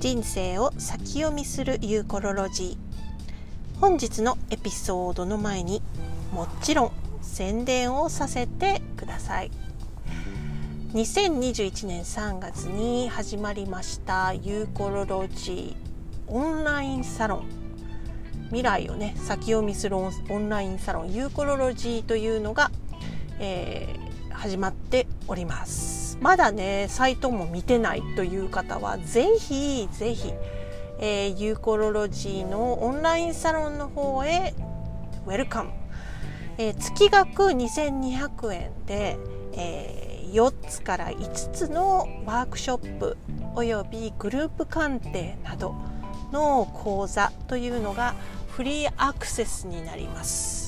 人生を先読みするユーコロロジー。本日のエピソードの前にもちろん宣伝をさせてください。2021年3月に始まりましたユーコロロジー。オンラインサロン。未来をね先読みするオンラインサロン。ユーコロロジーというのが、えー、始まっております。まだねサイトも見てないという方はぜひぜひ、えー、ユーコロロジーのオンラインサロンの方へウェルカム、えー、月額2200円で、えー、4つから5つのワークショップおよびグループ鑑定などの講座というのがフリーアクセスになります。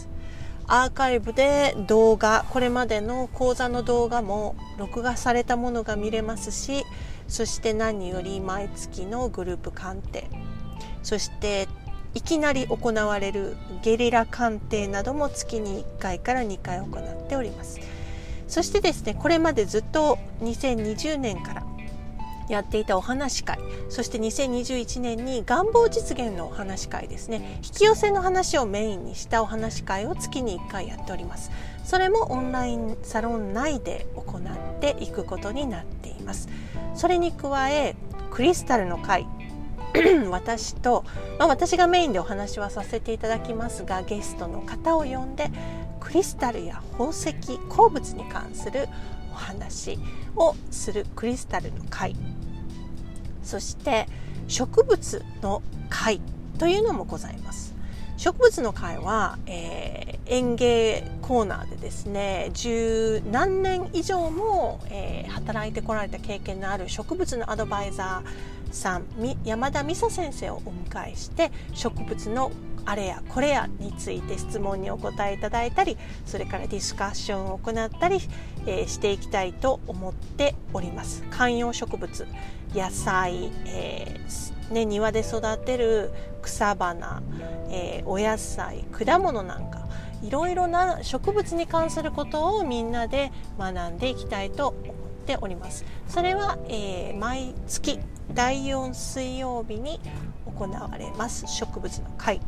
アーカイブで動画これまでの講座の動画も録画されたものが見れますしそして何より毎月のグループ鑑定。そしていきなり行われるゲリラ鑑定なども月に1回から2回行っております。そしてですねこれまでずっと2020年からやっていたお話会。そして2021年に願望実現のお話会ですね。引き寄せの話をメインにしたお話会を月に1回やっております。それもオンラインサロン内で行っていくことになっています。それに加えクリスタルの会。私と、まあ、私がメインでお話はさせていただきますがゲストの方を呼んでクリスタルや宝石鉱物に関するお話をするクリスタルの会。そして植物の会というのもございます。植物の会は、えー、園芸コーナーでですね十何年以上も、えー、働いてこられた経験のある植物のアドバイザーさん山田美沙先生をお迎えして植物のあれやこれやについて質問にお答えいただいたりそれからディスカッションを行ったり、えー、していきたいと思っております。観葉植物野菜、えー、ね、庭で育てる草花、えー、お野菜果物なんかいろいろな植物に関することをみんなで学んでいきたいと思っております。それは、え毎月第4水曜日に行われます植物の会。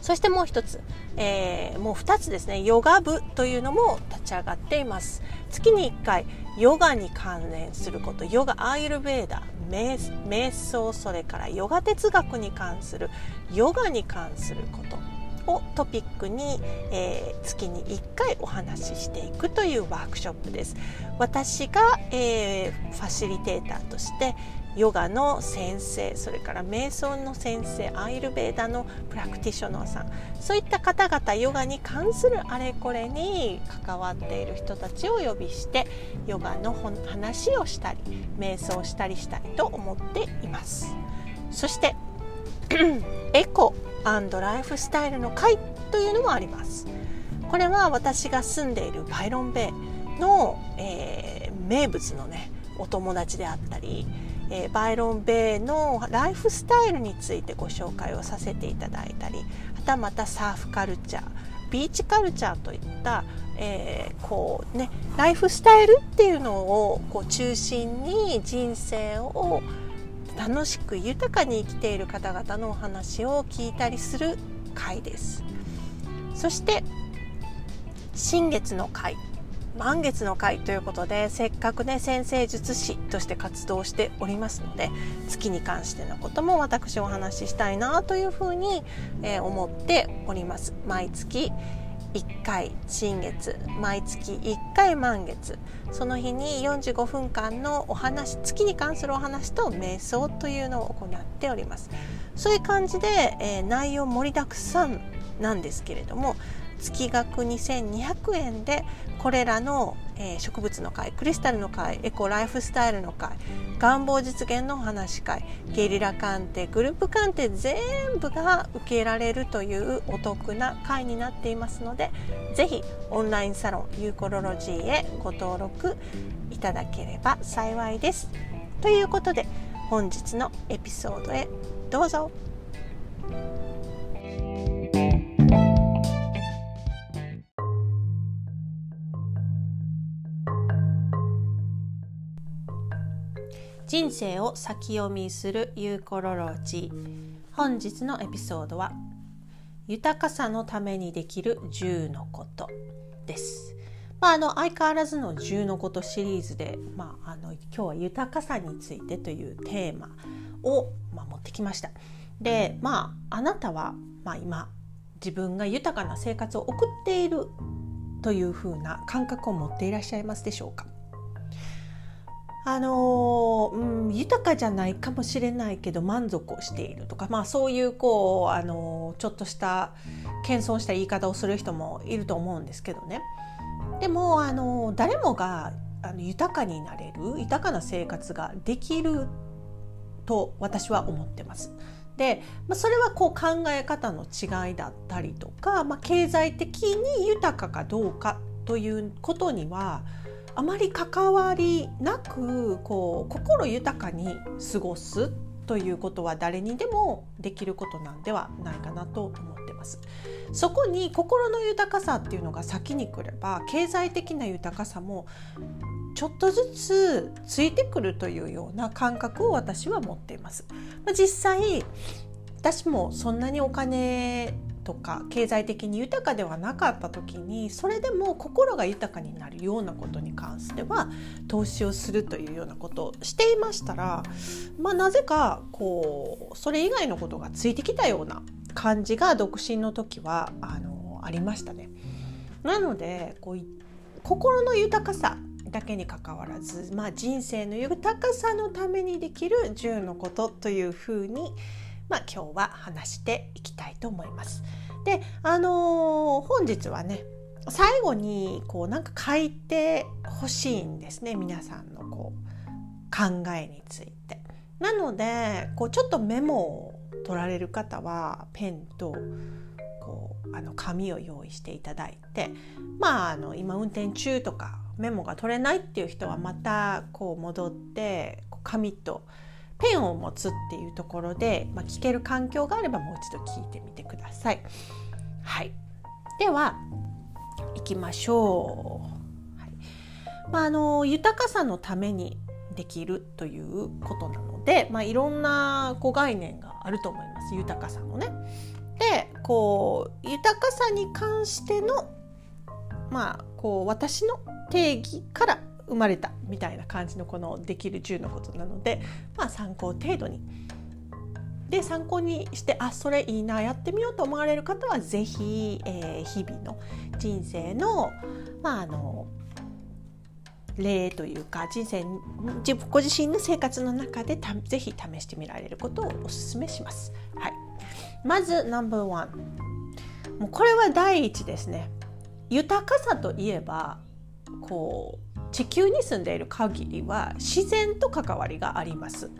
そしてもう一つ、えー、もう二つですね、ヨガ部というのも立ち上がっています。月に1回、ヨガに関連すること、ヨガ、アーユルベーダ、瞑想、それからヨガ哲学に関する、ヨガに関することをトピックに、えー、月に1回お話ししていくというワークショップです。私が、えー、ファシリテーターとしてヨガの先生それから瞑想の先生アイルベーダのプラクティショナーさん。そういった方々ヨガに関するあれこれに関わっている人たちを呼びしてヨガの話をしたり瞑想したりしたいと思っています。そして エコライフスタイルの会というのもあります。これは私が住んでいるバイロンベイの、えー、名物のねお友達であったりえー、バイロン・ベイのライフスタイルについてご紹介をさせていただいたりはたまたサーフカルチャービーチカルチャーといった、えー、こうねライフスタイルっていうのをこう中心に人生を楽しく豊かに生きている方々のお話を聞いたりする回です。そして新月の回。満月の会ということでせっかくね先生術師として活動しておりますので月に関してのことも私お話ししたいなというふうに、えー、思っております。毎月1回新月毎月1回満月。その日に45分間のお話月に関するお話と瞑想というのを行っております。そういう感じで、えー、内容盛りだくさんなんですけれども月額2200円でこれらの、え、植物の会クリスタルの会エコライフスタイルの会願望実現のお話会ゲリラ鑑定グループ鑑定全部が受けられるというお得な会になっていますのでぜひオンラインサロンユーコロロジーへご登録いただければ幸いです。ということで本日のエピソードへどうぞ。人生を先読みするユーコロロジ本日のエピソードは豊かさのためにできる10のことです。まあ、あの相変わらずの10のことシリーズで、まあ、あの今日は豊かさについてというテーマを、まあ、持ってきました。でまああなたは、まあ、今自分が豊かな生活を送っているというふうな感覚を持っていらっしゃいますでしょうか？あのうん、豊かじゃないかもしれないけど満足をしているとか、まあ、そういうこう、あのちょっとした謙遜した言い方をする人もいると思うんですけどねでも、あの誰もがあの豊かになれる豊かな生活ができると私は思ってます。で、まあ、それはこう考え方の違いだったりとか、まあ、経済的に豊かかどうかということにはあまり関わりなくこう心豊かに過ごすということは誰にでもできることなんではないかなと思ってます。そこに心の豊かさっていうのが先に来れば経済的な豊かさもちょっとずつついてくるというような感覚を私は持っています。実際私もそんなにお金とか経済的に豊かではなかった時にそれでも心が豊かになるようなことに関しては投資をするというようなことをしていましたら、まあ、なぜかこうそれ以外のことがついてきたような感じが独身の時はあのありましたね。なのでこう心の豊かさだけにかかわらず、まあ、人生の豊かさのためにできる10のことというふうに、まあ、今日は話していきたいと思います。であのー、本日はね最後にこうなんか書いてほしいんですね皆さんのこう考えについて。なのでこうちょっとメモを取られる方はペンとこうあの紙を用意していただいてまああの今運転中とかメモが取れないっていう人はまたこう戻って紙とペンを持つっていうところで、まあ、聞ける環境があればもう一度聞いてみてください。はい、では行きましょう。はいまあ、あの豊かさのためにできるということなので、まあ、いろんなこう概念があると思います豊かさのね。でこう豊かさに関してのまあこう私の定義から生まれたみたいな感じのこのできる10のことなので、まあ、参考程度に。で参考にしてあそれいいなやってみようと思われる方は是非、えー、日々の人生の,、まあ、あの例というか人生自ご自身の生活の中でたぜひ試してみられることをお勧めします。はい、まずナンバーワンもうこれは第一ですね。豊かさといえばこう地球に住んでいる限りは自然と関わりがあります。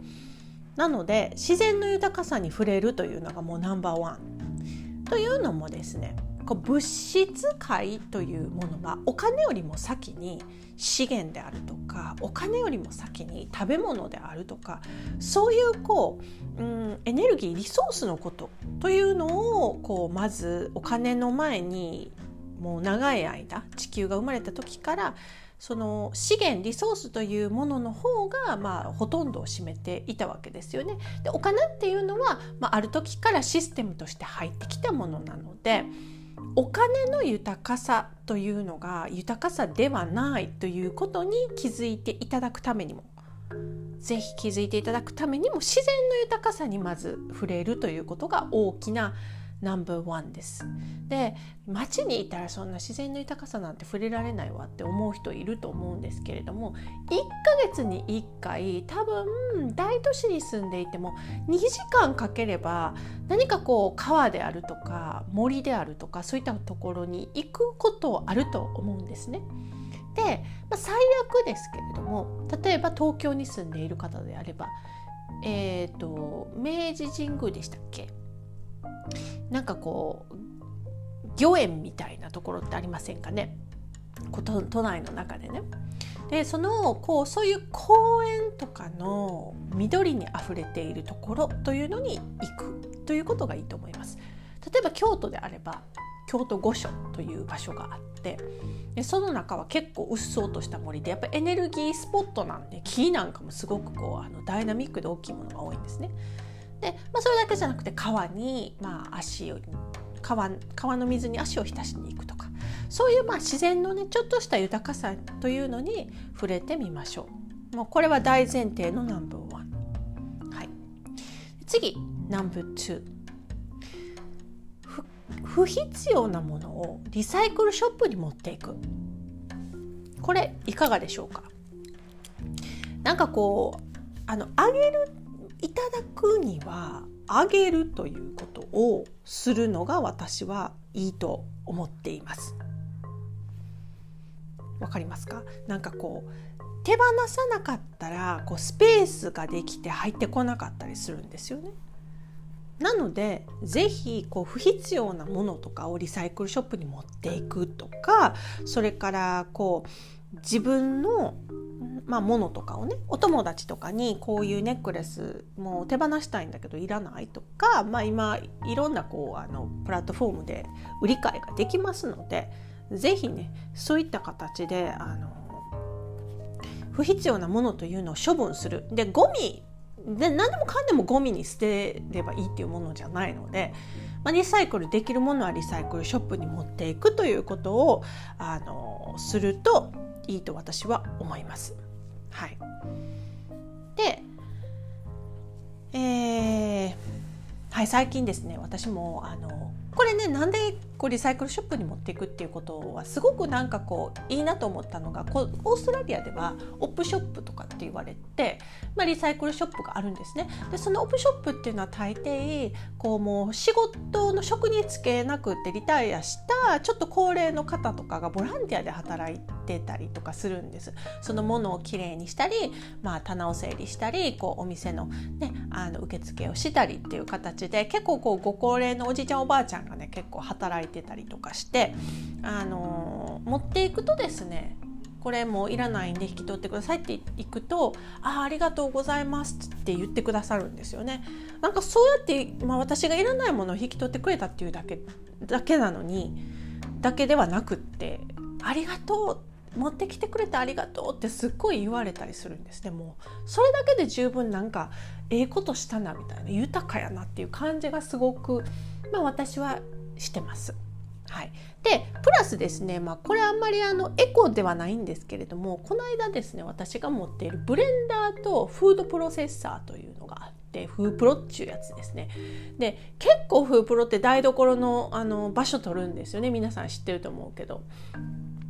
なので自然の豊かさに触れるというのがもうナンバーワンというのもですねこう物質界というものがお金よりも先に資源であるとかお金よりも先に食べ物であるとかそういうこう、うん、エネルギーリソースのことというのをこうまずお金の前にもう長い間地球が生まれた時からその資源リソースというものの方が、まあ、ほとんどを占めていたわけですよね。でお金っていうのは、まあ、ある時からシステムとして入ってきたものなのでお金の豊かさというのが豊かさではないということに気づいていただくためにもぜひ気づいていただくためにも自然の豊かさにまず触れるということが大きなナンバーワンです。で街にいたらそんな自然の豊かさなんて触れられないわって思う人いると思うんですけれども1ヶ月に1回多分大都市に住んでいても2時間かければ何かこう川であるとか森であるとかそういったところに行くことあると思うんですね。で、まあ、最悪ですけれども例えば東京に住んでいる方であればえーと明治神宮でしたっけ？なんかこう御苑みたいなところってありませんかね？都内の中でね。でそのこうそういう公園とかの緑にあふれているところというのに行くということがいいと思います。例えば京都であれば京都御所という場所があってでその中は結構うっそうとした森でやっぱエネルギースポットなんで木なんかもすごくこうあのダイナミックで大きいものが多いんですね。で、まあ、それだけじゃなくて川に、まあ、足を川川の水に足を浸しに行くとかそういうまあ自然のねちょっとした豊かさというのに触れてみましょう。もうこれは大前提のナンバーワン。はい、次ナンバーツー。不必要なものをリサイクルショップに持っていくこれいかがでしょうか？なんかこうあのあげるいただくにはあげるということをするのが私はいいと思っています。わかりますか？なんかこう手放さなかったらこうスペースができて入ってこなかったりするんですよね。なので是非こう不必要なものとかをリサイクルショップに持っていくとかそれからこう自分のまあ、ものとかをねお友達とかにこういうネックレスもう手放したいんだけどいらないとか、まあ、今いろんなこうあのプラットフォームで売り買いができますので是非ねそういった形であの不必要なものというのを処分する。でゴミで何でもかんでもゴミに捨てればいいっていうものじゃないので、まあ、リサイクルできるものはリサイクルショップに持っていくということをあのするといいと私は思います。はい、で、えーはい、最近ですね私もあのこれねなんでこうリサイクルショップに持っていくっていうことはすごくなんかこういいなと思ったのがこうオーストラリアではオップショップとかって言われて、まあ、リサイクルショップがあるんですね。でそのオップショップっていうのは大抵こうもう仕事の職に就けなくてリタイアしたちょっと高齢の方とかがボランティアで働いてたりとかするんです。そのものをきれいにしたり、まあ、棚を整理したりこうお店の,、ね、あの受付をしたりっていう形で結構こうご高齢のおじいちゃんおばあちゃんがね結構働いてたりとかしてあの持っていくとですねこれもういらないんで引き取ってくださいっていくと「ああありがとうございます」って言ってくださるんですよね。なんかそうやって、まあ、私がいらないものを引き取ってくれたっていうだけだけなのにだけではなくって「ありがとう」持ってきてくれてありがとうってすっごい言われたりするんですでもそれだけで十分なんかええことしたなみたいな豊かやなっていう感じがすごく、まあ、私はしてます。はい、でプラスですね、まあ、これあんまりあのエコではないんですけれどもこの間ですね私が持っているブレンダーとフードプロセッサーというのがあってフープロっていうやつですね。で結構フープロって台所のあの場所取るんですよね。皆さん知ってると思うけど。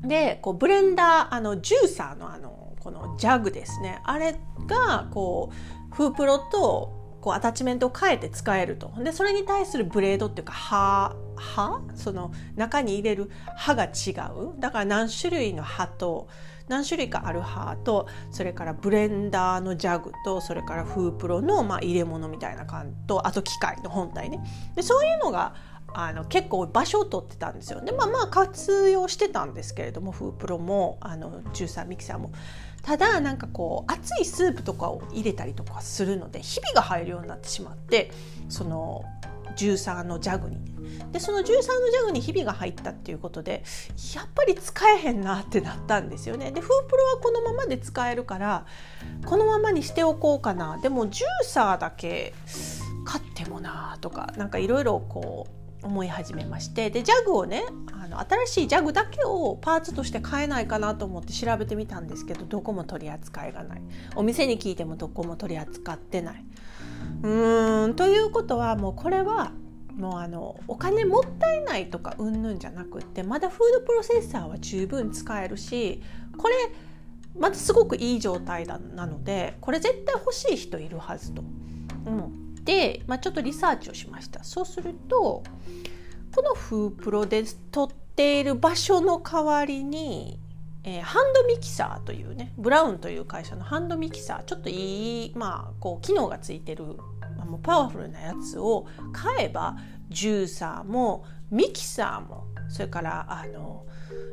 でこうブレンダーあのジューサーのあのこのジャグですね。あれがこうフープロとこうアタッチメントを変えて使えると。でそれに対するブレードっていうか刃刃その中に入れる刃が違う。だから何種類の刃と何種類かある刃とそれからブレンダーのジャグとそれからフープロのまあ入れ物みたいな感じとあと機械の本体ね。でそういうのがあの結構場所を取ってたんですよ。ねまあまあ活用してたんですけれどもフープロもあのジューサーミキサーも。ただなんかこう熱いスープとかを入れたりとかするのでひびが入るようになってしまってそのジューサーのジャグに。でそのジューサーのジャグにひびが入ったっていうことでやっぱり使えへんなってなったんですよね。でフープロはこのままで使えるからこのままにしておこうかな。でもジューサーだけ買ってもなとかなんかいろいろこう思い始めまして。でジャグをねあの新しいジャグだけをパーツとして買えないかなと思って調べてみたんですけどどこも取り扱いがない。お店に聞いてもどこも取り扱ってない。うーんということはもうこれはもうあのお金もったいないとかうんぬんじゃなくってまだフードプロセッサーは十分使えるしこれまたすごくいい状態だなのでこれ絶対欲しい人いるはずと。うん。で、まあ、ちょっとリサーチをしました。そうするとこのフープロで撮っている場所の代わりに、えー、ハンドミキサーというねブラウンという会社のハンドミキサーちょっといい、まあ、こう機能がついてる、まあ、もうパワフルなやつを買えばジューサーもミキサーもそれからあの、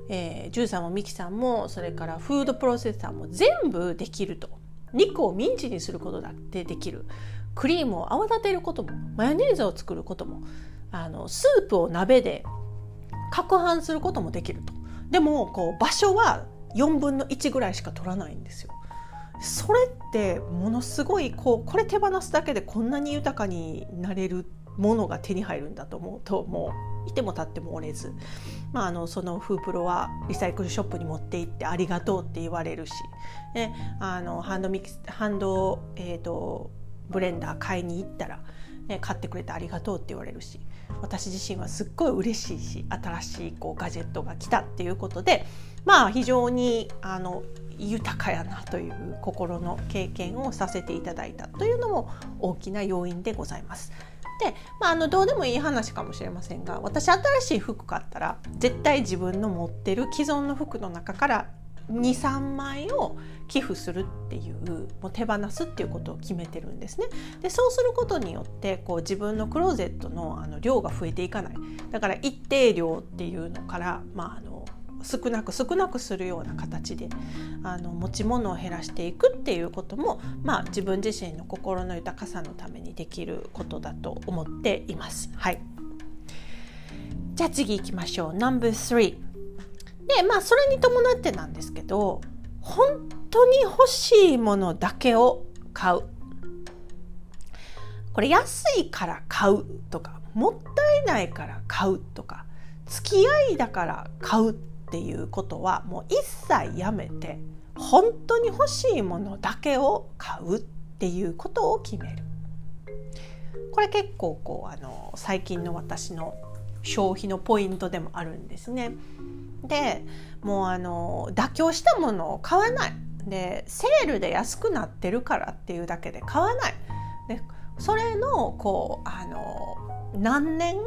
えー、ジューサーもミキサーもそれからフードプロセッサーも全部できると。肉をミンチにすることだってできる。クリームを泡立てることもマヨネーズを作ることもあのスープを鍋で攪拌することもできると。でもこう場所は4分の1ぐらいしか取らないんですよ。それってものすごいこうこれ手放すだけでこんなに豊かになれるものが手に入るんだと思うともういても立っても折れず、まあ、あのそのフープロはリサイクルショップに持って行ってありがとうって言われるし、ね、あのハンドミキスハンド、えーとブレンダー買いに行ったら、ね、買ってくれてありがとうって言われるし私自身はすっごい嬉しいし新しいこうガジェットが来たっていうことでまあ非常にあの豊かやなという心の経験をさせていただいたというのも大きな要因でございます。で、まあ、あのどうでもいい話かもしれませんが私新しい服買ったら絶対自分の持ってる既存の服の中から23枚を寄付するっていうもう手放すっていうことを決めてるんですね。でそうすることによってこう自分のクローゼットのあの量が増えていかないだから一定量っていうのから、まあ、あの少なく少なくするような形であの持ち物を減らしていくっていうことも、まあ、自分自身の心の豊かさのためにできることだと思っています。はい、じゃあ次行きましょう。No.3 でまあそれに伴ってなんですけど本当に欲しいものだけを買う。これ安いから買うとかもったいないから買うとか付き合いだから買うっていうことはもう一切やめて本当に欲しいものだけを買うっていうことを決める。これ結構こうあの最近の私の消費のポイントでもあるんですね。でもうあの妥協したものを買わない。でセールで安くなってるからっていうだけで買わない。でそれのこうあの何年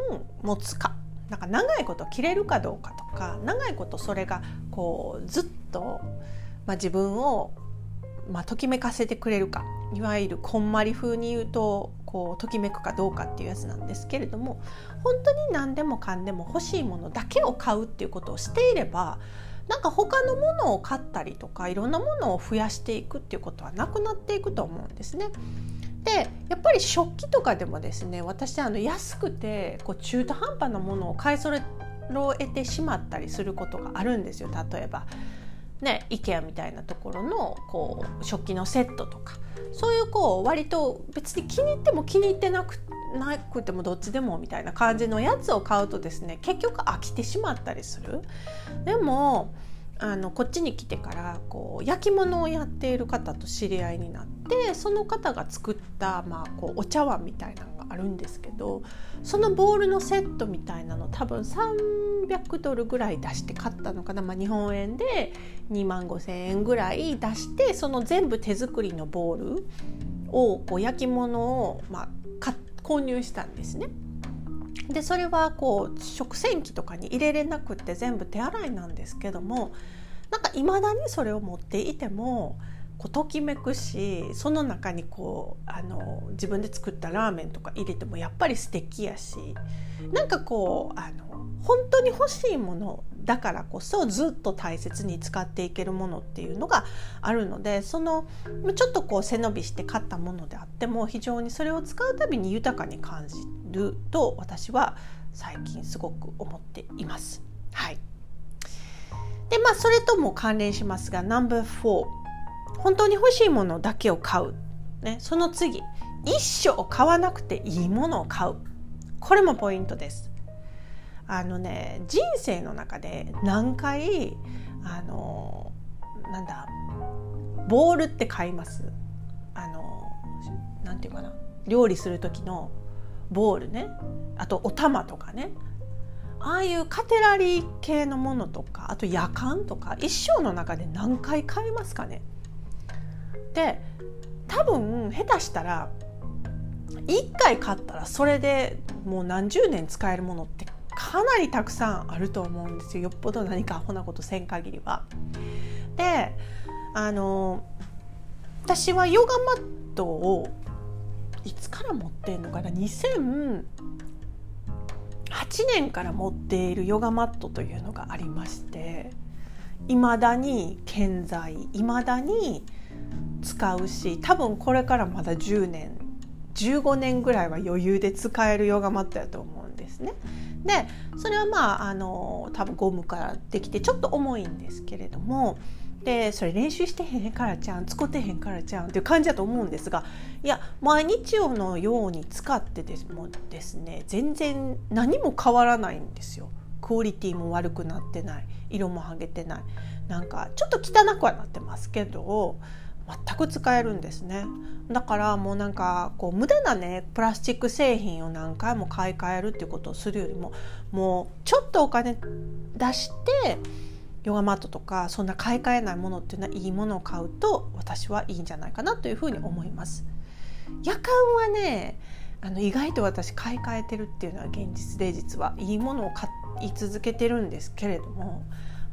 持つか。なんか長いこと着れるかどうかとか長いことそれがこうずっと、まあ、自分を、まあ、ときめかせてくれるかいわゆるこんまり風に言うとこうときめくかどうかっていうやつなんですけれども本当に何でもかんでも欲しいものだけを買うっていうことをしていればなんか他のものを買ったりとかいろんなものを増やしていくっていうことはなくなっていくと思うんですね。でやっぱり食器とかでもですね私あの安くてこう中途半端なものを買い揃えてしまったりすることがあるんですよ例えば。ね、IKEA みたいなところのこう食器のセットとかそういうこう割と別に気に入っても気に入ってなくなくてもどっちでもみたいな感じのやつを買うとですね結局飽きてしまったりする。でもあのこっちに来てからこう焼き物をやっている方と知り合いになってその方が作った、まあ、こうお茶碗みたいなのがあるんですけどそのボールのセットみたいなの多分300ドルぐらい出して買ったのかな、まあ、日本円で2万5,000円ぐらい出してその全部手作りのボールをこう焼き物を、まあ、購入したんですね。でそれはこう食洗機とかに入れれなくって全部手洗いなんですけどもなんかいまだにそれを持っていてもこうときめくしその中にこうあの自分で作ったラーメンとか入れてもやっぱり素敵やしなんかこうあの本当に欲しいものだからこそずっと大切に使っていけるものっていうのがあるのでそのちょっとこう背伸びして買ったものであっても非常にそれを使うたびに豊かに感じると私は最近すごく思っています。はいでまあそれとも関連しますが No.4 本当に欲しいものだけを買う、ね、その次。一生買わなくていいものを買う。これもポイントです。あのね人生の中で何回あのなんだボールって買います。あのなんていうかな。料理する時のボールね。あとお玉とかね。ああいうカテラリー系のものとかあと夜間とか一生の中で何回買いますかね。で多分下手したら1回買ったらそれでもう何十年使えるものってかなりたくさんあると思うんですよよっぽど何かアホなことせん限りは。であの私はヨガマットをいつから持ってんのかな？2008年から持っているヨガマットというのがありましていまだに健在いまだに使うし多分これからまだ10年15年ぐらいは余裕で使えるヨガマットやと思うんですね。でそれはまああの多分ゴムからできてちょっと重いんですけれどもでそれ練習してへんからちゃん使ってへんからちゃんっていう感じだと思うんですがいや毎日用のように使ってですもですね全然何も変わらないんですよ。クオリティも悪くなってない色も剥げてないなんかちょっと汚くはなってますけど全く使えるんですねだからもうなんかこう無駄なねプラスチック製品を何回も買い替えるっていうことをするよりももうちょっとお金出してヨガマットとかそんな買い替えないものっていうのはいいものを買うと私はいいんじゃないかなというふうに思います。夜間はねあの意外と私買い替えてるっていうのは現実で実はいいものを買い続けてるんですけれども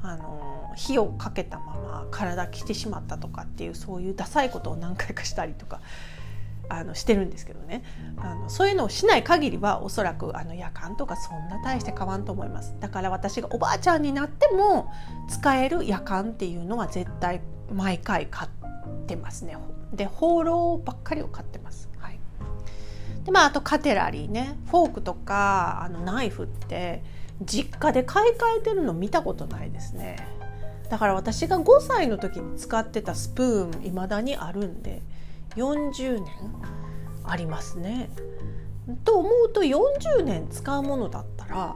あの火をかけたまま体きてしまったとかっていうそういうダサいことを何回かしたりとかあのしてるんですけどね。あのそういうのをしない限りはおそらくあの夜間とかそんな大して変わんと思います。だから私がおばあちゃんになっても使える夜間っていうのは絶対毎回買ってますね。で放浪ばっかりを買ってます、はい、でまああとカテラリーね。フォークとかあのナイフって実家で買い替えてるの見たことないですねだから私が5歳の時に使ってたスプーンいまだにあるんで40年ありますね。と思うと40年使うものだったら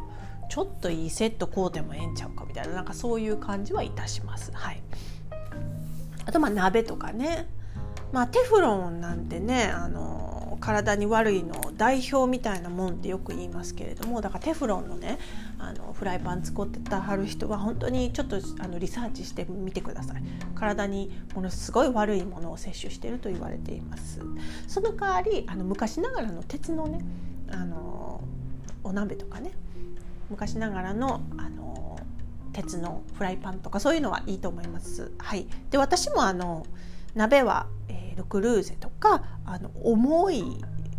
ちょっといいセット買うてもええんちゃうかみたいななんかそういう感じはいたします。はい、あとまあ鍋とかね、まあ、テフロンなんてねあの体に悪いの代表みたいなもんってよく言いますけれどもだからテフロンのねあのフライパン使ってたはる人は本当にちょっとあのリサーチしてみてください。体にものすごい悪いものを摂取していると言われています。その代わりあの昔ながらの鉄のねあのお鍋とかね。昔ながらのあの鉄のフライパンとかそういうのはいいと思います。はい、で私もあの鍋は、えー、ルクルーゼとかあの重い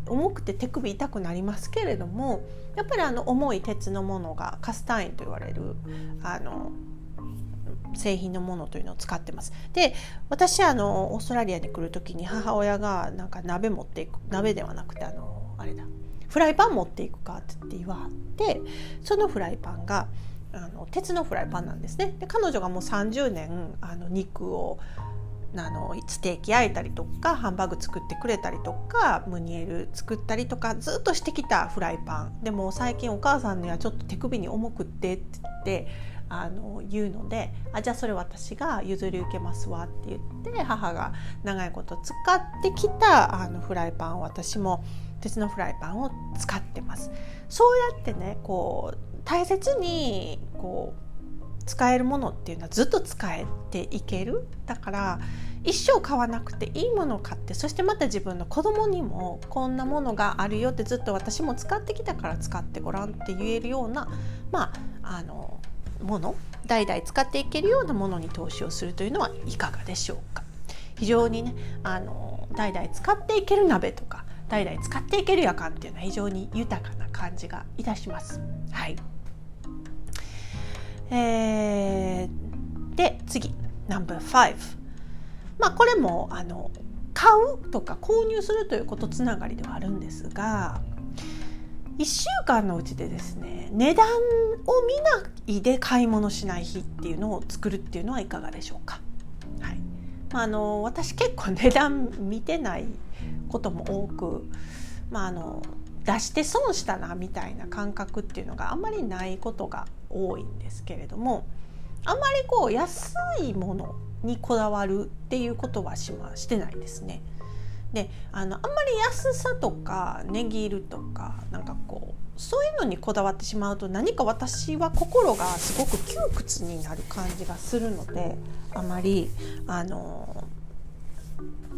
重くて手首痛くなりますけれどもやっぱりあの重い鉄のものがカスタインと言われるあの製品のものというのを使ってます。で私あのオーストラリアに来る時に母親がなんか鍋持っていく鍋ではなくてあのあれだフライパン持っていくかって言われてそのフライパンがあの鉄のフライパンなんですね。で彼女がもう30年あの肉をあのステーキ焼いたりとかハンバーグ作ってくれたりとかムニエル作ったりとかずっとしてきたフライパンでも最近お母さんにはちょっと手首に重くってって言ってあの言うのであじゃあそれ私が譲り受けますわって言って母が長いこと使ってきたあのフライパンを私も鉄のフライパンを使ってます。そうやってねこう大切にこう使えるものっていうのはずっと使えていける。だから一生買わなくていいものを買ってそしてまた自分の子供にもこんなものがあるよってずっと私も使ってきたから使ってごらんって言えるようなまああのもの代々使っていけるようなものに投資をするというのはいかがでしょうか。非常にねあの代々使っていける鍋とか代々使っていける夜間っていうのは非常に豊かな感じがいたします。はい。えー、で次 No.5 まあこれもあの買うとか購入するということつながりではあるんですが1週間のうちでですね値段を見ないで買い物しない日っていうのを作るっていうのはいかがでしょうか。はいまあ、あの私結構値段見てないことも多く、まあ、あの出して損したなみたいな感覚っていうのがあんまりないことが多いんですけれどもあんまりこう安いものにこだわるっていうことはしましてないですね。であのあんまり安さとか値切るとかなんかこうそういうのにこだわってしまうと何か私は心がすごく窮屈になる感じがするのであまりあの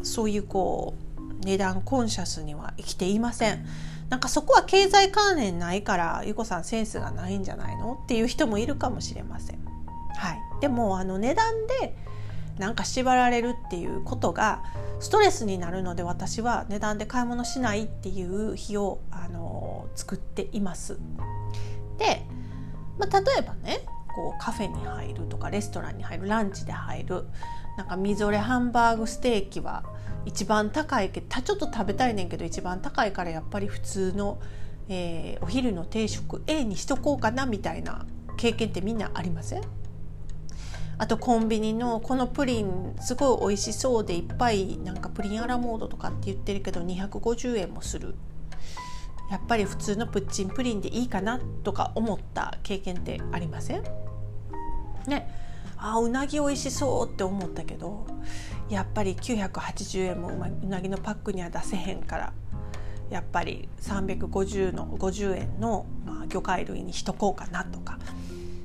そういうこう値段コンシャスには生きていません。なんかそこは経済関連ないからゆこさんセンスがないんじゃないの？っていう人もいるかもしれません。はい、でもあの値段でなんか縛られるっていうことがストレスになるので私は値段で買い物しないっていう日をあの作っています。で、まあ、例えばねこうカフェに入るとかレストランに入るランチで入るなんかみぞれハンバーグステーキは一番高いけどちょっと食べたいねんけど一番高いからやっぱり普通のえー、お昼の定食 A にしとこうかなみたいな経験ってみんなありません？あとコンビニのこのプリンすごい美味しそうでいっぱいなんかプリンアラモードとかって言ってるけど250円もする。やっぱり普通のプッチンプリンでいいかなとか思った経験ってありません？ね。あうなぎ美味しそうって思ったけどやっぱり980円もうなぎのパックには出せへんからやっぱり350の50円の、まあ、魚介類にしとこうかなとか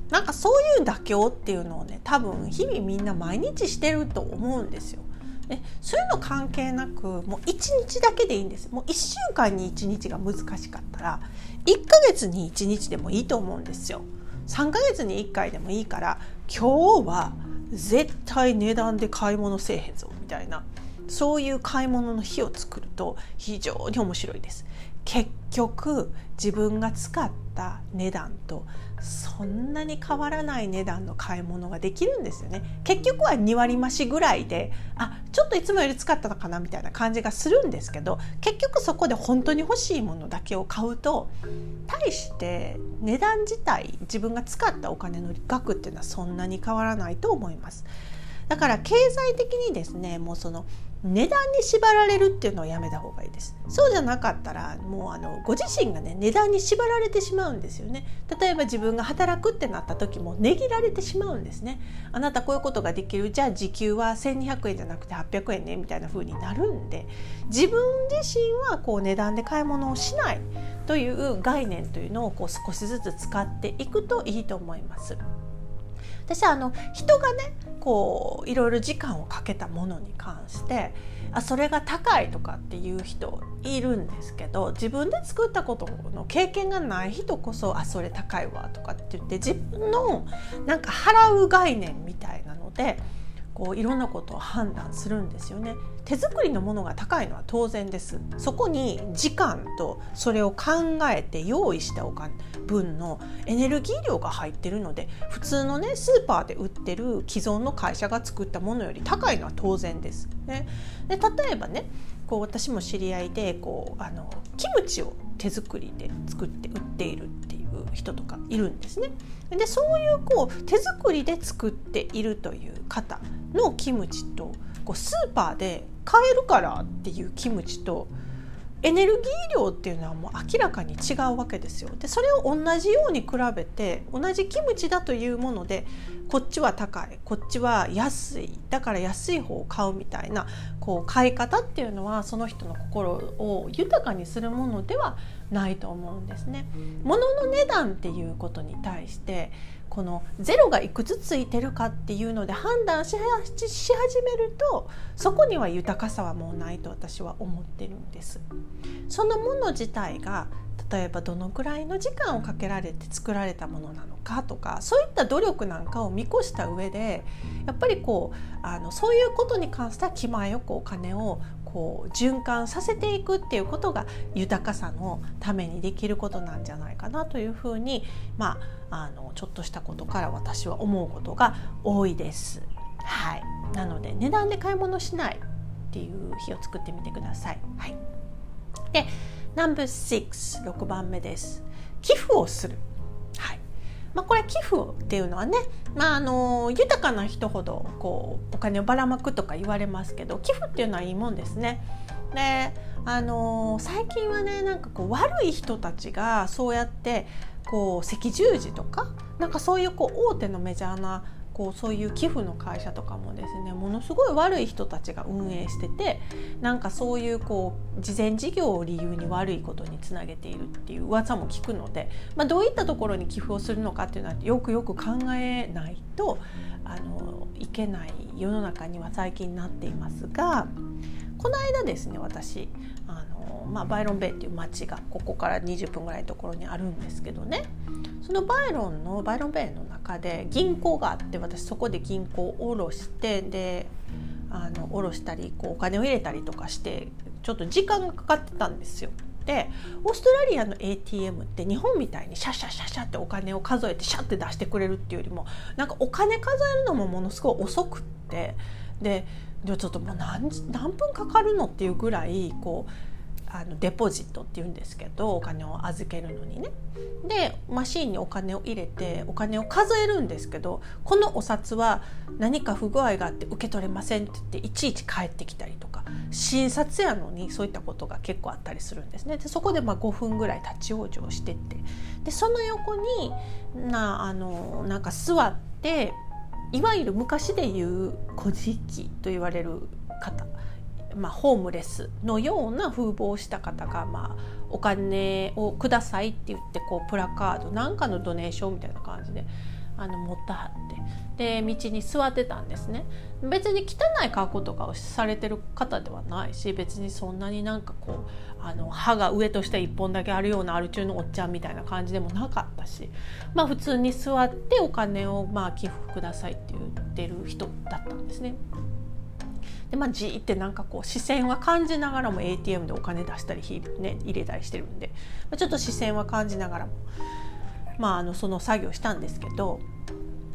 なんかそういう妥協っていうのをね多分日々みんな毎日してると思うんですよ。でそういうの関係なくもう1日だけでいいんですもう1週間に1日が難しかったら1ヶ月に1日でもいいと思うんですよ。3ヶ月に1回でもいいから今日は絶対値段で買い物せえへんぞみたいなそういう買い物の日を作ると非常に面白いです。結局自分が使った値段とそんなに変わらない値段の買い物ができるんですよね結局は2割増しぐらいであちょっといつもより使ったのかなみたいな感じがするんですけど結局そこで本当に欲しいものだけを買うと対して値段自体自分が使ったお金の額っていうのはそんなに変わらないと思います。だから経済的にですねもうその値段に縛られるっていうのをやめた方がいいです。そうじゃなかったらもうあのご自身がね値段に縛られてしまうんですよね。例えば自分が働くってなった時も値切られてしまうんですね。あなたこういうことができる。じゃあ時給は1200円じゃなくて800円ねみたいな風になるんで自分自身はこう値段で買い物をしない。という概念というのをこう少しずつ使っていくといいと思います。私はあの人がねこういろいろ時間をかけたものに関してあそれが高いとかっていう人いるんですけど自分で作ったことの経験がない人こそあそれ高いわとかって言って自分のなんか払う概念みたいなのでこういろんなことを判断するんですよね。手作りのものが高いのは当然ですそこに時間とそれを考えて用意したお金分のエネルギー量が入ってるので普通のねスーパーで売ってる既存の会社が作ったものより高いのは当然です。ね、で例えばねこう私も知り合いでこうあのキムチを手作りで作って売っているっていう人とかいるんですね。でそういうこう手作りで作っているという方のキムチとこうスーパーで買えるからっていうキムチとエネルギー量っていうのはもう明らかに違うわけですよ。でそれを同じように比べて同じキムチだというものでこっちは高いこっちは安いだから安い方を買うみたいなこう買い方っていうのはその人の心を豊かにするものではないと思うんですね。物の値段っていうことに対してこのゼロがいくつついてるかっていうので判断し始めるとそこには豊かさはもうないと私は思ってるんです。そのもの自体が例えばどのくらいの時間をかけられて作られたものなのかとかそういった努力なんかを見越した上でやっぱりこうあのそういうことに関しては気前よくお金をこう循環させていくっていうことが豊かさのためにできることなんじゃないかなというふうに、まあ、あのちょっとしたことから私は思うことが多いです。はい、なので値段で買い物しないっていう日を作ってみてください。はい、で No.66 番目です。寄付をする。まあ、これ寄付っていうのはね、まあ、あの豊かな人ほどこうお金をばらまくとか言われますけど寄付っていうのはいいもんですね。であの最近はねなんかこう悪い人たちがそうやってこう赤十字とかなんかそういうこう大手のメジャーなこうそういう寄付の会社とかもですねものすごい悪い人たちが運営しててなんかそういうこう事前事業を理由に悪いことにつなげているっていう噂も聞くので、まあ、どういったところに寄付をするのかっていうのはよくよく考えないとあのいけない世の中には最近なっていますがこの間ですね私まあ、バイロンベイっていう町がここから20分ぐらいのところにあるんですけどねそのバイロンのバイロンベイの中で銀行があって私そこで銀行を下ろしてであの下ろしたりこうお金を入れたりとかしてちょっと時間がかかってたんですよ。でオーストラリアの ATM って日本みたいにシャシャシャシャってお金を数えてシャって出してくれるっていうよりもなんかお金数えるのもものすごい遅くってでちょっともう何何分かかるのっていうぐらいこうあのデポジットっていうんですけどお金を預けるのにね。でマシーンにお金を入れてお金を数えるんですけどこのお札は何か不具合があって受け取れませんって言っていちいち帰ってきたりとか診察やのにそういったことが結構あったりするんですね。でそこでま5分ぐらい立ち往生してって。でその横になあのなんか座っていわゆる昔でいう「古事記」と言われる方。まあ、ホームレスのような風貌をした方が、まあ、お金をくださいって言ってこうプラカードなんかのドネーションみたいな感じであの持ってはって。で道に座ってたんですね。別に汚い格好とかをされてる方ではないし別にそんなになんかこうあの歯が上として1本だけあるようなアル中のおっちゃんみたいな感じでもなかったしまあ普通に座ってお金をまあ寄付くださいって言ってる人だったんですね。でまあじーってなんかこう視線は感じながらも ATM でお金出したり、ね、入れたりしてるんで、まあ、ちょっと視線は感じながらも、まあ、あのその作業したんですけど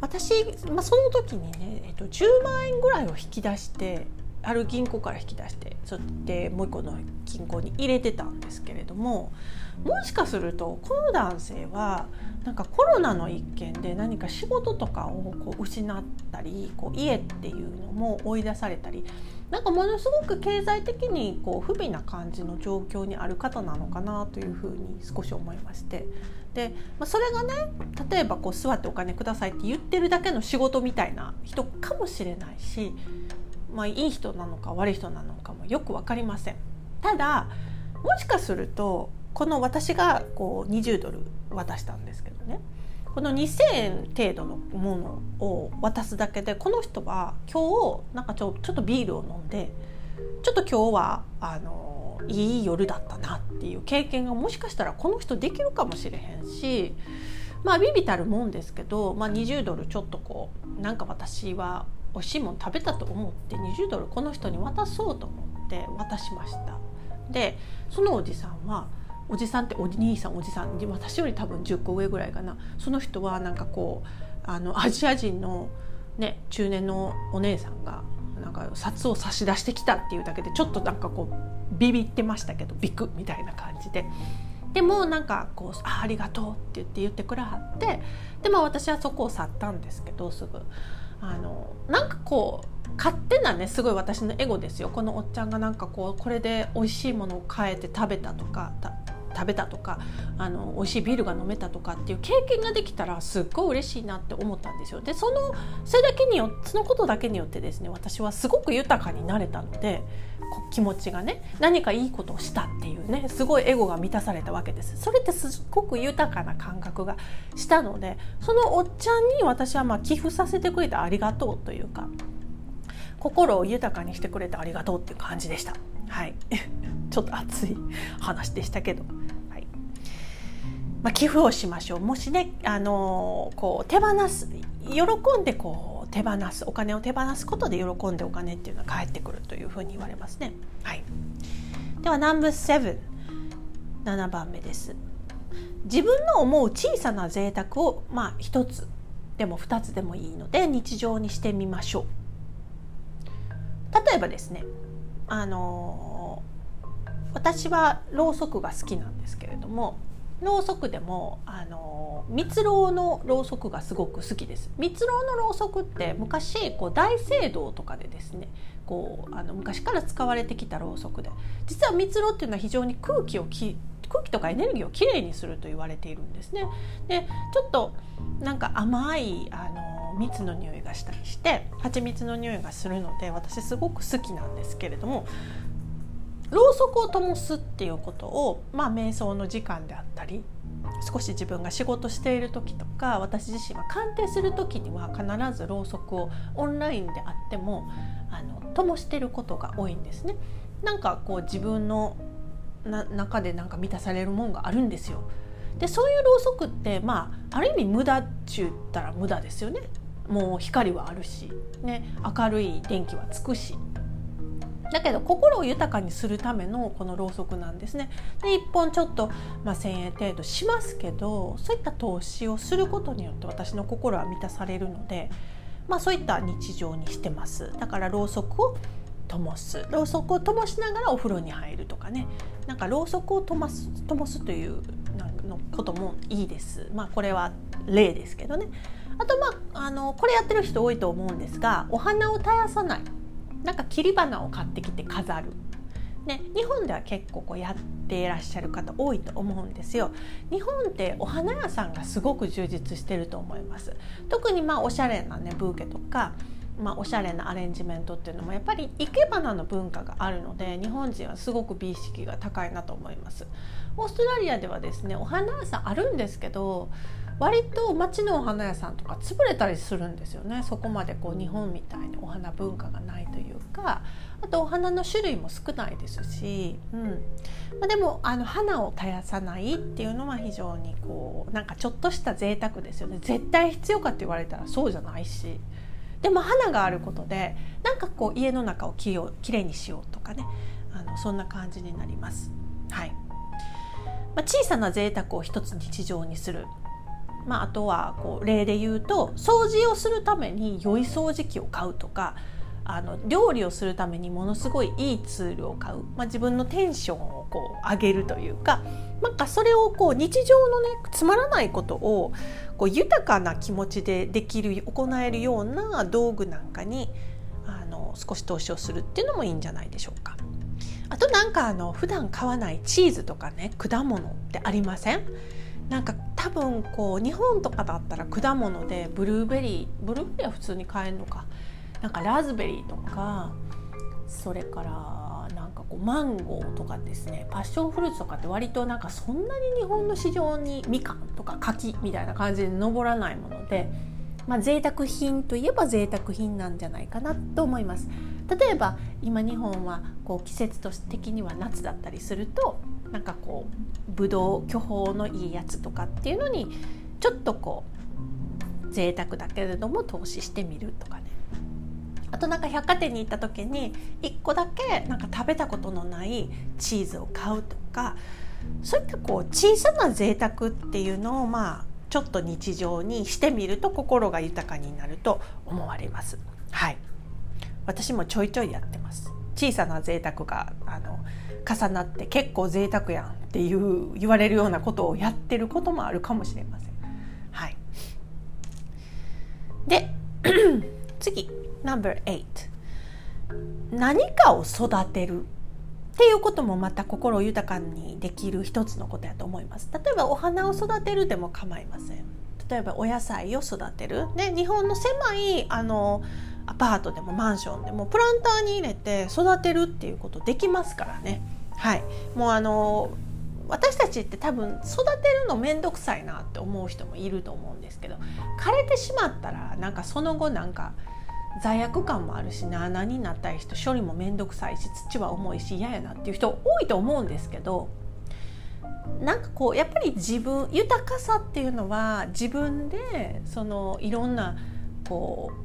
私、まあ、その時にね、えっと、10万円ぐらいを引き出してある銀行から引き出してそってもう一個の銀行に入れてたんですけれどももしかするとこの男性はなんかコロナの一件で何か仕事とかをこう失ったりこう家っていうのも追い出されたりなんかものすごく経済的にこう不備な感じの状況にある方なのかなというふうに少し思いましてで、まあ、それがね例えばこう座ってお金くださいって言ってるだけの仕事みたいな人かもしれないしまあ、いい人なのか悪い人なのかもよく分かりません。ただもしかするとこの私がこう20ドル渡したんですけどね。この2,000円程度のものを渡すだけでこの人は今日なんかちょちょっとビールを飲んでちょっと今日はあのいい夜だったなっていう経験がもしかしたらこの人できるかもしれへんしまあビビたるもんですけど、まあ、20ドルちょっとこうなんか私は美味しいもの食べたと思って20ドルこの人に渡そうと思って渡しました。でそのおじさんはおじさんってお兄さんおじさん私より多分10個上ぐらいかなその人はなんかこうあの アジア人の、ね、中年のお姉さんがなんか札を差し出してきたっていうだけでちょっとなんかこうビビってましたけどビクみたいな感じで。でもなんかこうあ「ありがとう」って言って言ってくれはってでも私はそこを去ったんですけどすぐあのなんかこう勝手なねすごい私のエゴですよこのおっちゃんがなんかこうこれで美味しいものを変えて食べたとか食べたとかあの美味しいビールが飲めたとかっていう経験ができたらすっごい嬉しいなって思ったんですよ。でそのそれだけによそのことだけによってですね私はすごく豊かになれたので気持ちがね何かいいことをしたっていうねすごいエゴが満たされたわけですそれってすっごく豊かな感覚がしたのでそのおっちゃんに私はまあ寄付させてくれてありがとうというか心を豊かにしてくれてありがとうっていう感じでした。はい、ちょっと熱い話でしたけど、はいまあ、寄付をしましょうもしね、あのー、こう手放す喜んでこう手放すお金を手放すことで喜んでお金っていうのは返ってくるというふうに言われますね。はい、ではナンバー77番目です。自分の思う小さな贅沢をまあ一つでも二つでもいいので日常にしてみましょう。例えばですねあの私はろうそくが好きなんですけれどもろうそくでもあの蜜ろうのろうそくがすごく好きです。蜜ろうのろうそくって昔こう大聖堂とかでですねこうあの昔から使われてきたろうそくで実は蜜ろうっていうのは非常に空気をき空気とかエネルギーをきれいにすると言われているんですね。でちょっとなんか甘いあの蜜の匂いがしたりして蜂蜜の匂いがするので私すごく好きなんですけれどもろうそくを灯すっていうことを、まあ、瞑想の時間であったり少し自分が仕事している時とか私自身は鑑定する時には必ずろうそくをオンラインであってもあの灯してることが多いんですね。なんかこう自分の中でなんか満たされるもんがあるんですよ。でそういうろうそくってまあある意味無駄っちゅったら無駄ですよね。もう光はあるし、ね、明るい電気はつくしだけど心を豊かにするためのこのろうそくなんですね。で1本ちょっと、まあ、1,000円程度しますけどそういった投資をすることによって私の心は満たされるので、まあ、そういった日常にしてます。だからろうそくを灯すろうそくを灯しながらお風呂に入るとかねなんかろうそくを灯す灯すというのこともいいです。まあこれは例ですけどね。あとまああのこれやってる人多いと思うんですがお花を絶やさないなんか切り花を買ってきて飾る。ね、日本では結構こうやっていらっしゃる方多いと思うんですよ。日本ってお花屋さんがすごく充実してると思います。特にまあおしゃれなねブーケとかまあ、おしゃれなアレンジメントっていうのもやっぱり生け花の文化があるので日本人はすごく美意識が高いなと思います。オーストラリアではですねお花屋さんあるんですけど割と町のお花屋さんとか潰れたりするんですよね。そこまでこう日本みたいにお花文化がないというかあとお花の種類も少ないですし、うん。まあ、でもあの花を絶やさないっていうのは非常にこうなんかちょっとした贅沢ですよね。絶対必要かって言われたらそうじゃないし。でも花があることでなんかこう家の中をきれいにしようとかねあのそんな感じになります。はい。まあ、小さな贅沢を一つ日常にする。まあ、あとはこう例で言うと掃除をするために良い掃除機を買うとかあの料理をするためにものすごいいいツールを買う、まあ、自分のテンションをこう上げるというかなんかそれをこう日常のねつまらないことをこう豊かな気持ちでできる行えるような道具なんかにあの少し投資をするっていうのもいいんじゃないでしょうか。あとなんかあの普段買わないチーズとかね果物ってありません？なんか多分こう日本とかだったら果物でブルーベリーブルーベリーは普通に買えるのかなんかラズベリーとかそれからこうマンゴーとかですねパッションフルーツとかって割となんかそんなに日本の市場にみかんとか柿みたいな感じで上らないもので、まあ、贅沢品といえば贅沢品なんじゃないかなと思います。例えば今日本はこう季節的には夏だったりするとなんかこうぶどう巨峰のいいやつとかっていうのにちょっとこう贅沢だけれども投資してみるとかねあとなんか百貨店に行った時に1個だけなんか食べたことのないチーズを買うとかそういったこう小さな贅沢っていうのをまあちょっと日常にしてみると心が豊かになると思われます。はい私もちょいちょいやってます小さな贅沢があの重なって結構贅沢やんっていう言われるようなことをやってることもあるかもしれません。はい、で 次 No.8 何かを育てるっていうこともまた心豊かにできる一つのことやと思います。例えばお花を育てるでも構いません。例えばお野菜を育てる。で日本の狭いあのアパートでもマンションでもプランターに入れて育てるっていうことできますからね。はい、もうあの私たちって多分育てるの面倒くさいなって思う人もいると思うんですけど枯れてしまったらなんかその後なんか罪悪感もあるしな穴になったりして処理も面倒くさいし土は重いし嫌やなっていう人多いと思うんですけどなんかこうやっぱり自分豊かさっていうのは自分でそのいろんなこう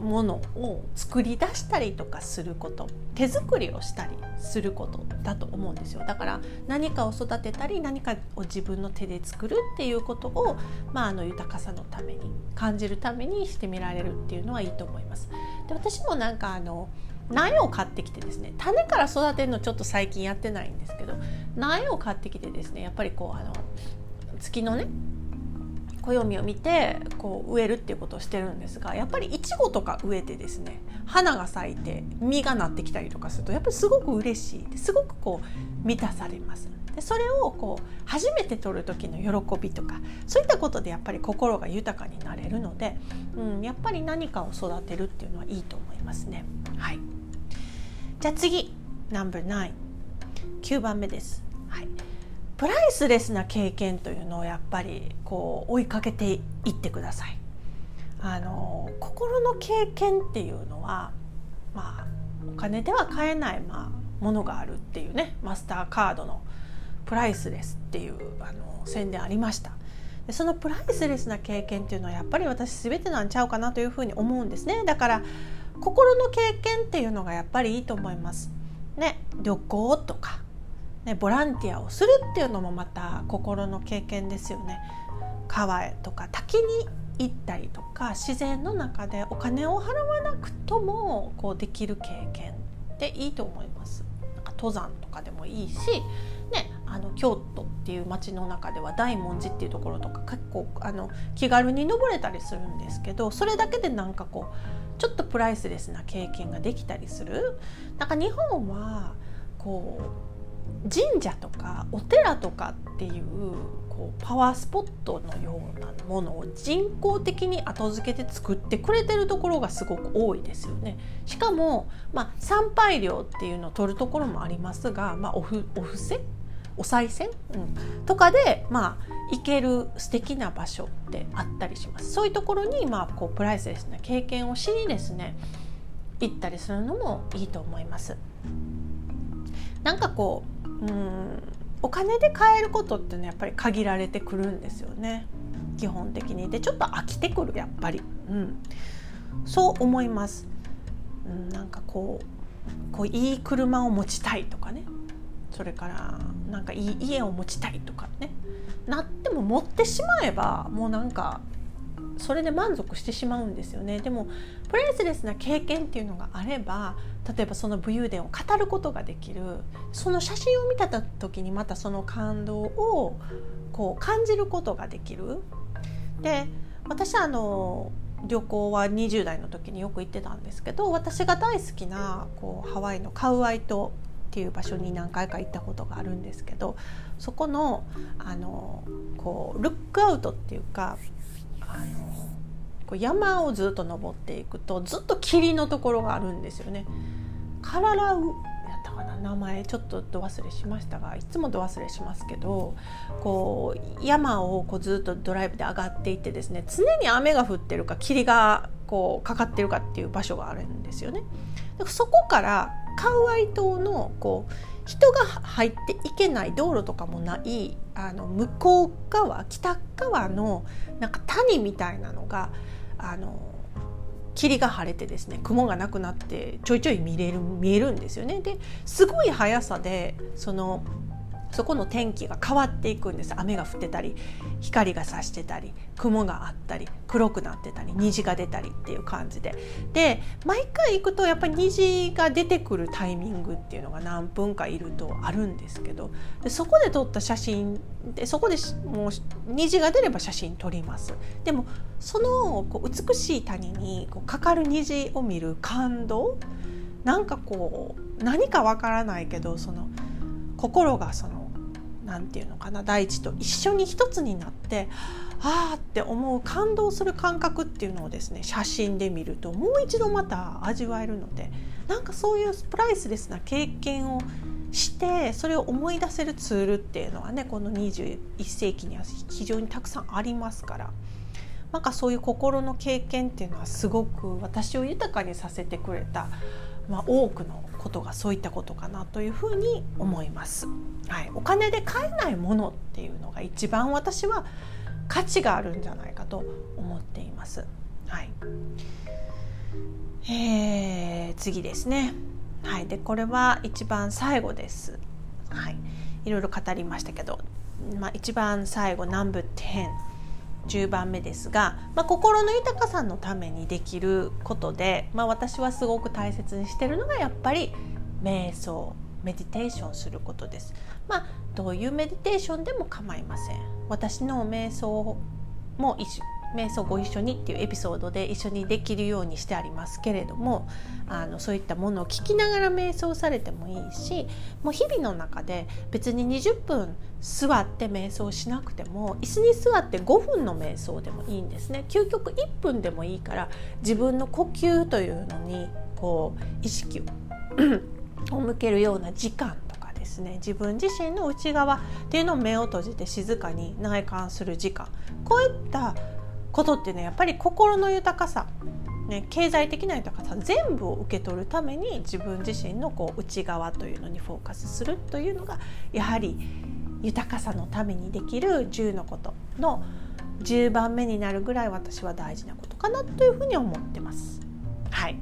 ものを作り出したりとかすること手作りをしたりすることだと思うんですよだから何かを育てたり何かを自分の手で作るっていうことを、まあ、あの豊かさのために感じるためにしてみられるっていうのはいいと思います。で私もなんかあの苗を買ってきてですね種から育てるのちょっと最近やってないんですけど苗を買ってきてですねやっぱりこうあの月のね暦を見てこう植えるっていうことをしてるんですがやっぱりいちごとか植えてですね花が咲いて実がなってきたりとかするとやっぱりすごく嬉しいすごくこう満たされます。でそれをこう初めて取る時の喜びとかそういったことでやっぱり心が豊かになれるので、うん、やっぱり何かを育てるっていうのはいいと思いますね。はい、じゃあ次 No.99 番目です。はいプライスレスな経験というのをやっぱりこう追いかけていってください。あの心の経験っていうのはまあお金では買えない、まあ、ものがあるっていうねマスターカードのプライスレスっていうあの宣伝ありました。でそのプライスレスな経験っていうのはやっぱり私全てなんちゃうかなというふうに思うんですね。だから心の経験っていうのがやっぱりいいと思います。ね旅行とかね、ボランティアをするっていうのもまた心の経験ですよね。川へとか滝に行ったりとか自然の中でお金を払わなくともこうできる経験でいいと思います。なんか登山とかでもいいし、ね、あの京都っていう街の中では大文字っていうところとか結構あの気軽に登れたりするんですけどそれだけでなんかこうちょっとプライスレスな経験ができたりする。なんか日本はこう神社とかお寺とかっていうこうパワースポットのようなものを人工的に後付けで作ってくれてるところがすごく多いですよね。しかも、まあ、参拝料っていうのを取るところもありますが、まあ、おふお布施？お賽銭、うん、とかで、まあ、行ける素敵な場所ってあったりします。そういうところに、まあ、こうプライスレスな経験をしにですね行ったりするのもいいと思います。なんかこううん。お金で買えることってねやっぱり限られてくるんですよね。基本的に。でちょっと飽きてくるやっぱり、うん、そう思います、うん、なんかこうこういい車を持ちたいとかね。それからなんかいい家を持ちたいとかね。なっても持ってしまえばもうなんかそれで満足してしまうんですよね。でもプレイスレスな経験っていうのがあれば例えばその武勇伝を語ることができるその写真を見た時にまたその感動をこう感じることができる。で私はあの旅行は20代の時によく行ってたんですけど私が大好きなこうハワイのカウアイ島っていう場所に何回か行ったことがあるんですけどそこのあのこうルックアウトっていうかあのこう山をずっと登っていくとずっと霧のところがあるんですよね。カララウやったかな名前ちょっとど忘れしましたがいつもど忘れしますけどこう山をこうずっとドライブで上がっていってですね常に雨が降ってるか霧がこうかかってるかっていう場所があるんですよね。そこからカウアイ島のこう人が入っていけない道路とかもないあの向こう側北側のなんか谷みたいなのがあの霧が晴れてですね雲がなくなってちょいちょい見れる見えるんですよね。ですごい速さでそのそこの天気が変わっていくんです。雨が降ってたり光が差してたり雲があったり黒くなってたり虹が出たりっていう感じで。で毎回行くとやっぱり虹が出てくるタイミングっていうのが何分かいるとあるんですけどでそこで撮った写真でそこでもう虹が出れば写真撮ります。でもそのこう美しい谷にこうかかる虹を見る感動なんかこう何かわからないけどその心がその何て言うのかな大地と一緒に一つになってああって思う感動する感覚っていうのをですね写真で見るともう一度また味わえるのでなんかそういうプライスレスな経験をしてそれを思い出せるツールっていうのはねこの21世紀には非常にたくさんありますからなんかそういう心の経験っていうのはすごく私を豊かにさせてくれたまあ、多くのことがそういったことかなというふうに思います。はい、お金で買えないものっていうのが一番私は価値があるんじゃないかと思っています。はい、えー、次ですね。はい、でこれは一番最後です。はい、いろいろ語りましたけど、まあ、一番最後南部10 10番目ですが、まあ、心の豊かさのためにできることで、まあ、私はすごく大切にしてるのがやっぱり瞑想メディテーションすることです。まあ、どういうメディテーションでも構いません。私の瞑想も一瞑想ご一緒にっていうエピソードで一緒にできるようにしてありますけれどもあのそういったものを聞きながら瞑想されてもいいしもう日々の中で別に20分座って瞑想しなくても椅子に座って5分の瞑想でもいいんですね。究極1分でもいいから自分の呼吸というのにこう意識 を向けるような時間とかですね。自分自身の内側っていうのを目を閉じて静かに内観する時間。こういったことってねやっぱり心の豊かさ、ね、経済的な豊かさ全部を受け取るために自分自身のこう内側というのにフォーカスするというのがやはり豊かさのためにできる10のことの10番目になるぐらい私は大事なことかなというふうに思ってます。はい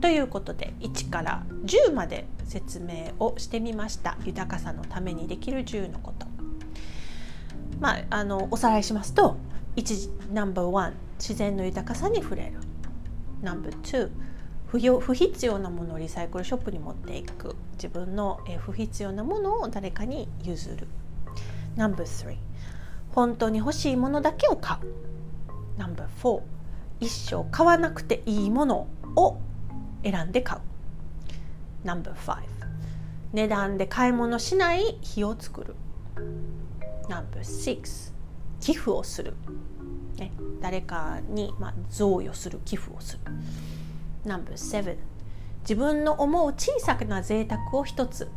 ということで1から10まで説明をしてみました豊かさのためにできる10のこと。まあ、あのおさらいしますと1ナンバー1自然の豊かさに触れる。ナンバー2不不必要なものをリサイクルショップに持っていく。自分の不必要なものを誰かに譲る。No.3 本当に欲しいものだけを買う。No.4 一生買わなくていいものを選んで買う。No.5 値段で買い物しない日を作る。No.6 寄付をする、ね、誰かに、まあ、贈与する寄付をする。No.7 自分の思う小さな贅沢を一つ。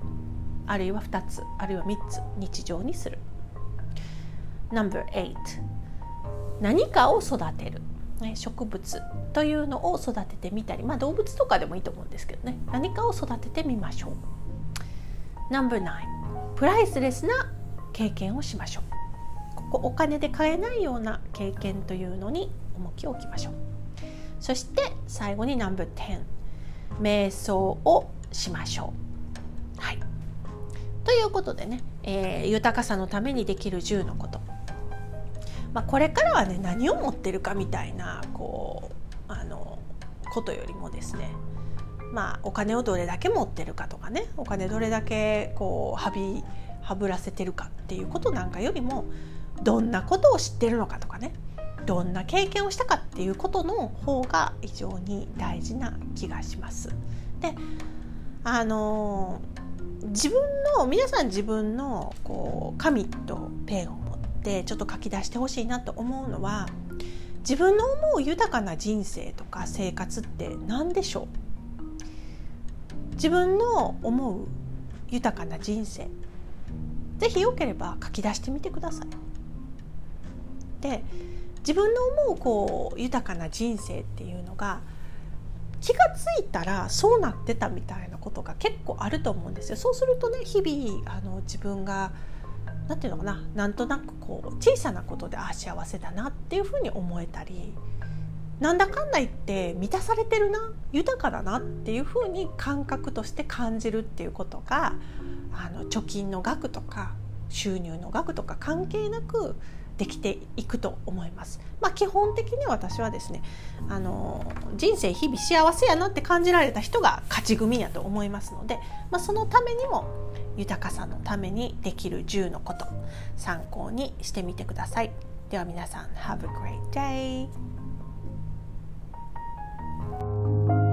あるいは2つ。あるいは3つ。日常にする。No.8 何かを育てる。ね、植物というのを育ててみたり、まあ、動物とかでもいいと思うんですけどね。何かを育ててみましょう。No.9 プライスレスな経験をしましょう。ここお金で買えないような経験というのに重きを置きましょう。そして最後に No.10 瞑想をしましょう。はい、ということでね、えー、豊かさのためにできる10のことまあ、これからはね何を持ってるかみたいなこうあのことよりもですねまあお金をどれだけ持ってるかとかねお金どれだけこうはびはぶらせてるかっていうことなんかよりもどんなことを知ってるのかとかねどんな経験をしたかっていうことの方が非常に大事な気がします。であの自分の皆さん自分のこう紙とペンを持ってちょっと書き出してほしいなと思うのは自分の思う豊かな人生とか生活って何でしょう？自分の思う豊かな人生ぜひよければ書き出してみてください。で自分の思うこう豊かな人生っていうのが気が付いたらそうなってたみたいなことが結構あると思うんですよ。そうするとね日々あの自分が何て言うのかななんとなくこう小さなことでああ幸せだなっていうふうに思えたりなんだかんだ言って満たされてるな豊かだなっていうふうに感覚として感じるっていうことがあの貯金の額とか収入の額とか関係なくできていくと思います。まあ、基本的に私はですねあの人生日々幸せやなって感じられた人が勝ち組やと思いますので、まあ、そのためにも豊かさのためにできる10のこと参考にしてみてください。では皆さん Have a great day!